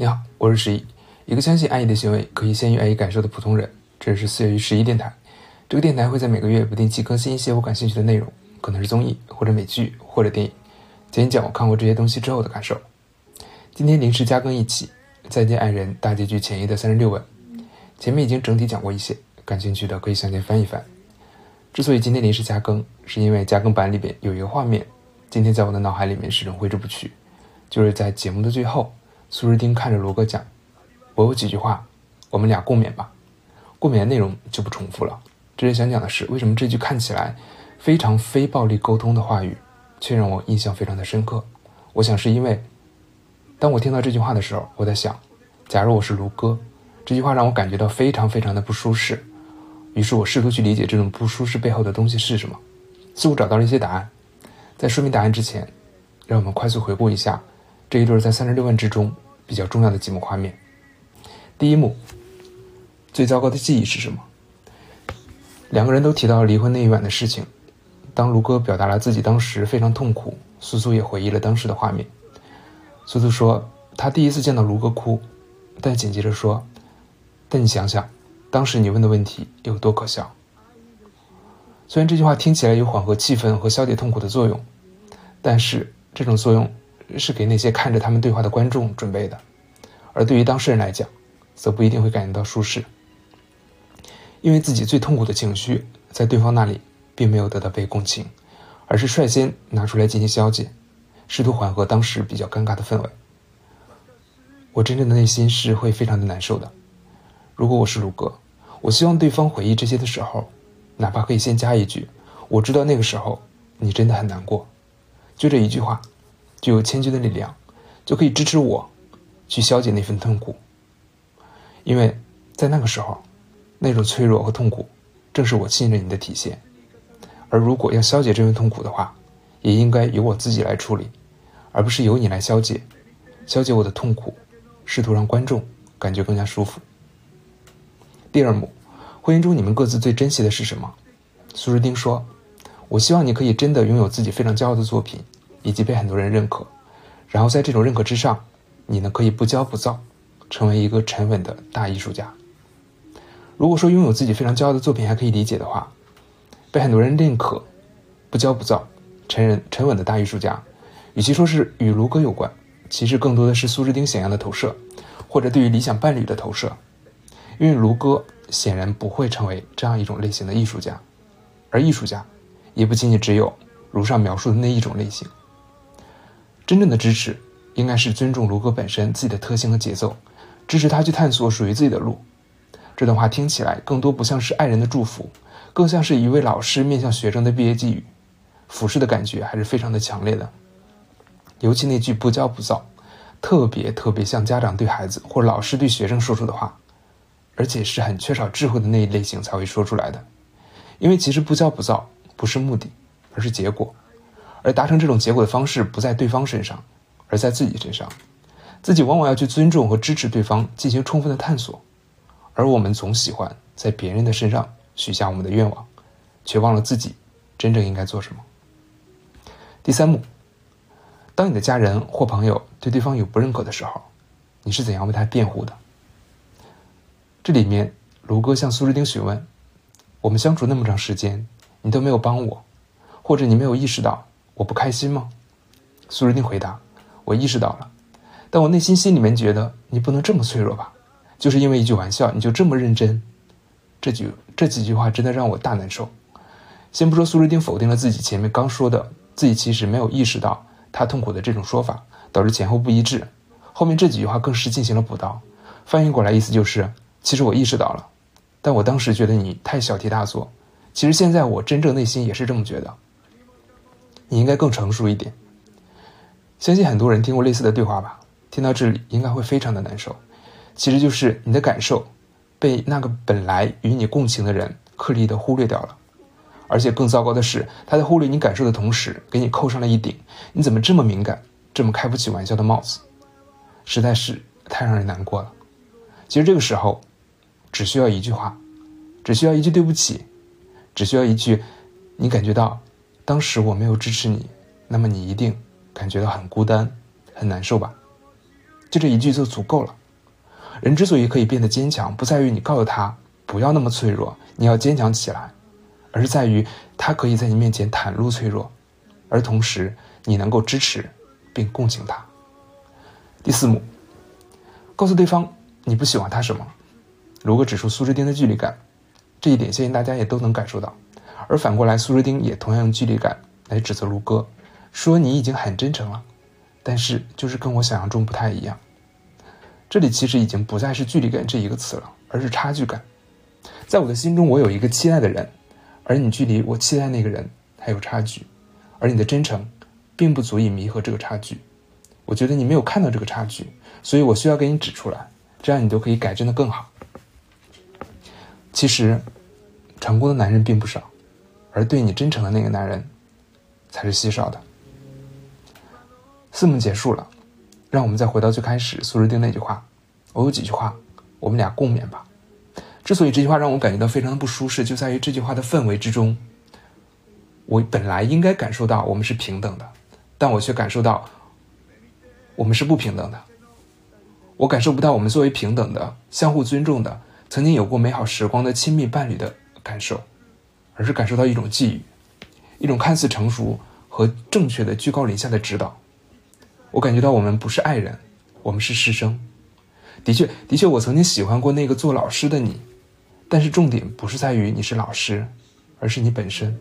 你好，我是十一，一个相信爱意的行为可以先于爱意感受的普通人。这是四月于十一电台，这个电台会在每个月不定期更新一些我感兴趣的内容，可能是综艺或者美剧或者电影，讲一讲我看过这些东西之后的感受。今天临时加更一期《再见爱人》大结局前夜的三十六问，前面已经整体讲过一些，感兴趣的可以向前翻一翻。之所以今天临时加更，是因为加更版里边有一个画面，今天在我的脑海里面始终挥之不去，就是在节目的最后。苏日丁看着罗哥讲：“我有几句话，我们俩共勉吧。共勉的内容就不重复了。这是想讲的是，为什么这句看起来非常非暴力沟通的话语，却让我印象非常的深刻。我想是因为，当我听到这句话的时候，我在想，假如我是卢哥，这句话让我感觉到非常非常的不舒适。于是我试图去理解这种不舒适背后的东西是什么，似乎找到了一些答案。在说明答案之前，让我们快速回顾一下。”这一对在三十六问之中比较重要的几幕画面。第一幕，最糟糕的记忆是什么？两个人都提到离婚那一晚的事情。当卢哥表达了自己当时非常痛苦，苏苏也回忆了当时的画面。苏苏说，他第一次见到卢哥哭，但紧接着说：“但你想想，当时你问的问题有多可笑。”虽然这句话听起来有缓和气氛和消解痛苦的作用，但是这种作用。是给那些看着他们对话的观众准备的，而对于当事人来讲，则不一定会感觉到舒适，因为自己最痛苦的情绪在对方那里并没有得到被共情，而是率先拿出来进行消解，试图缓和当时比较尴尬的氛围。我真正的内心是会非常的难受的。如果我是卢哥，我希望对方回忆这些的时候，哪怕可以先加一句：“我知道那个时候你真的很难过。”就这一句话。具有千钧的力量，就可以支持我，去消解那份痛苦。因为在那个时候，那种脆弱和痛苦，正是我信任你的体现。而如果要消解这份痛苦的话，也应该由我自己来处理，而不是由你来消解。消解我的痛苦，试图让观众感觉更加舒服。第二幕，婚姻中你们各自最珍惜的是什么？苏日丁说：“我希望你可以真的拥有自己非常骄傲的作品。”以及被很多人认可，然后在这种认可之上，你呢可以不骄不躁，成为一个沉稳的大艺术家。如果说拥有自己非常骄傲的作品还可以理解的话，被很多人认可，不骄不躁，沉稳沉稳的大艺术家，与其说是与卢哥有关，其实更多的是苏志丁想要的投射，或者对于理想伴侣的投射。因为卢哥显然不会成为这样一种类型的艺术家，而艺术家也不仅仅只有如上描述的那一种类型。真正的支持，应该是尊重卢哥本身自己的特性和节奏，支持他去探索属于自己的路。这段话听起来更多不像是爱人的祝福，更像是一位老师面向学生的毕业寄语，俯视的感觉还是非常的强烈的。尤其那句不骄不躁，特别特别像家长对孩子或老师对学生说出的话，而且是很缺少智慧的那一类型才会说出来的。因为其实不骄不躁不是目的，而是结果。而达成这种结果的方式不在对方身上，而在自己身上。自己往往要去尊重和支持对方，进行充分的探索。而我们总喜欢在别人的身上许下我们的愿望，却忘了自己真正应该做什么。第三幕，当你的家人或朋友对对方有不认可的时候，你是怎样为他辩护的？这里面，卢哥向苏志丁询问：“我们相处那么长时间，你都没有帮我，或者你没有意识到？”我不开心吗？苏瑞丁回答：“我意识到了，但我内心心里面觉得你不能这么脆弱吧？就是因为一句玩笑，你就这么认真？这句这几句话真的让我大难受。先不说苏瑞丁否定了自己前面刚说的自己其实没有意识到他痛苦的这种说法，导致前后不一致。后面这几句话更是进行了补刀，翻译过来意思就是：其实我意识到了，但我当时觉得你太小题大做。其实现在我真正内心也是这么觉得。”你应该更成熟一点。相信很多人听过类似的对话吧？听到这里应该会非常的难受。其实就是你的感受被那个本来与你共情的人刻意的忽略掉了，而且更糟糕的是，他在忽略你感受的同时，给你扣上了一顶“你怎么这么敏感，这么开不起玩笑”的帽子，实在是太让人难过了。其实这个时候，只需要一句话，只需要一句对不起，只需要一句你感觉到。当时我没有支持你，那么你一定感觉到很孤单、很难受吧？就这一句就足够了。人之所以可以变得坚强，不在于你告诉他不要那么脆弱，你要坚强起来，而是在于他可以在你面前袒露脆弱，而同时你能够支持并共情他。第四幕，告诉对方你不喜欢他什么。如果指出苏之丁的距离感，这一点相信大家也都能感受到。而反过来，苏之丁也同样用距离感来指责卢哥，说你已经很真诚了，但是就是跟我想象中不太一样。这里其实已经不再是距离感这一个词了，而是差距感。在我的心中，我有一个期待的人，而你距离我期待那个人还有差距，而你的真诚并不足以弥合这个差距。我觉得你没有看到这个差距，所以我需要给你指出来，这样你就可以改正的更好。其实，成功的男人并不少，而对你真诚的那个男人，才是稀少的。四幕结束了。让我们再回到最开始苏日丁那句话，我有几句话，我们俩共勉吧。之所以这句话让我感觉到非常的不舒适，就在于这句话的氛围之中，我本来应该感受到我们是平等的，但我却感受到我们是不平等的。我感受不到我们作为平等的、相互尊重的、曾经有过美好时光的亲密伴侣的感受，而是感受到一种寄予，一种看似成熟和正确的居高临下的指导。我感觉到我们不是爱人，我们是师生。的确，的确，我曾经喜欢过那个做老师的你，但是重点不是在于你是老师，而是你本身。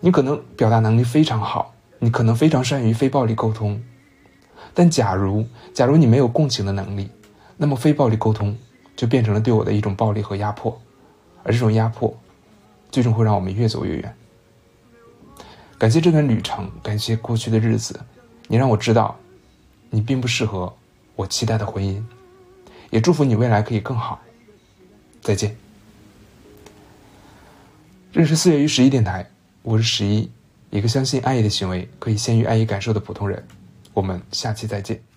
你可能表达能力非常好，你可能非常善于非暴力沟通，但假如假如你没有共情的能力，那么非暴力沟通就变成了对我的一种暴力和压迫，而这种压迫，最终会让我们越走越远。感谢这段旅程，感谢过去的日子。你让我知道，你并不适合我期待的婚姻，也祝福你未来可以更好。再见。认识四月与十一电台，我是十一，一个相信爱意的行为可以先于爱意感受的普通人。我们下期再见。